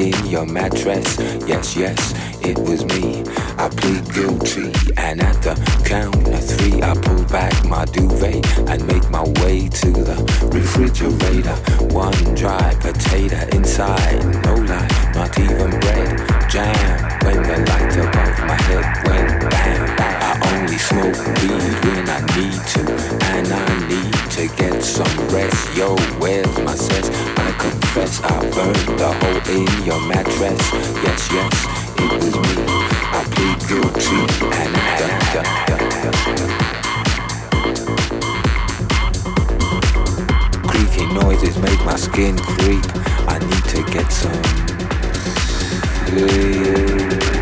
in your mattress. Yes, yes, it was me. I plead guilty, and at the count of three, I pull back my duvet and make my way to the refrigerator. One dry potato inside, no lie, not even bread. Jam when the light above my head went bam. I only smoke weed when I need to, and I need to get some rest. Yo, where's my sense? I confess I burned the hole in your mattress. Yes, yes, it was me. I plead guilty and I da. Creaky noises make my skin creep. I need to get some sleep.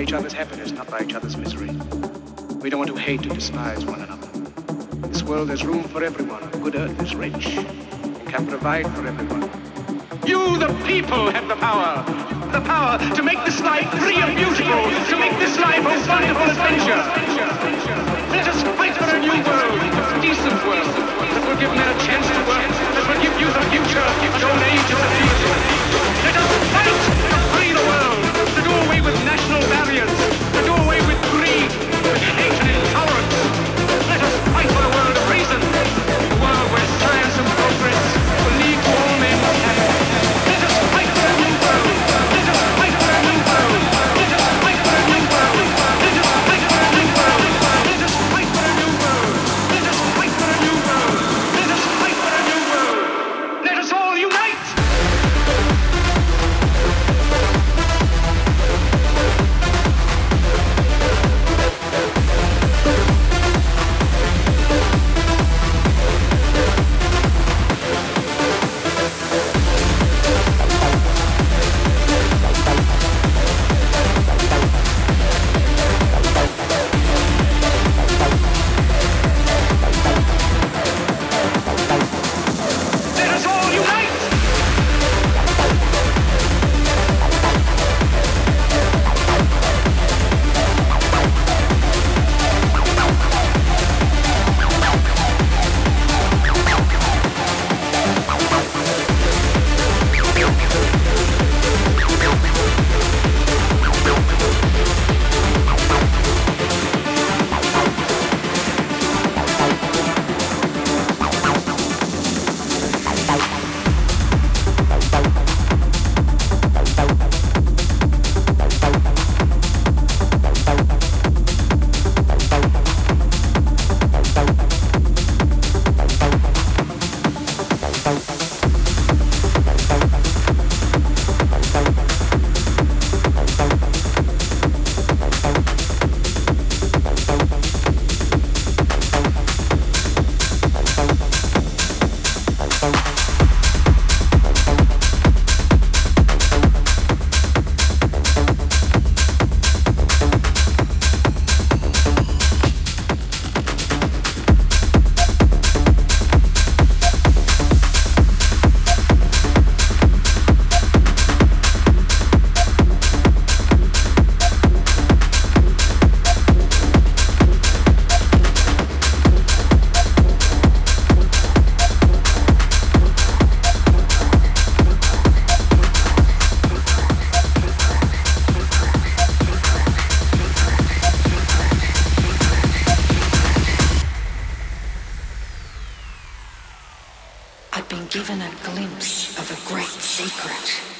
By each other's happiness, not by each other's misery. We don't want to hate or despise one another. This world, there's room for everyone. Good earth is rich and can provide for everyone. You, the people, have the power. The power to make this life free and beautiful, to make this life a wonderful adventure. Let us fight for a new world, a decent world, that will give men a chance to work, that will give you the future, old age the future. National given a glimpse of a great secret.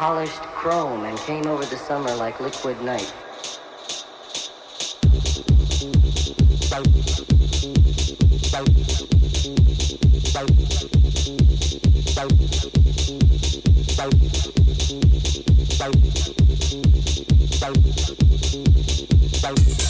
polished chrome and came over the summer like liquid night. Thank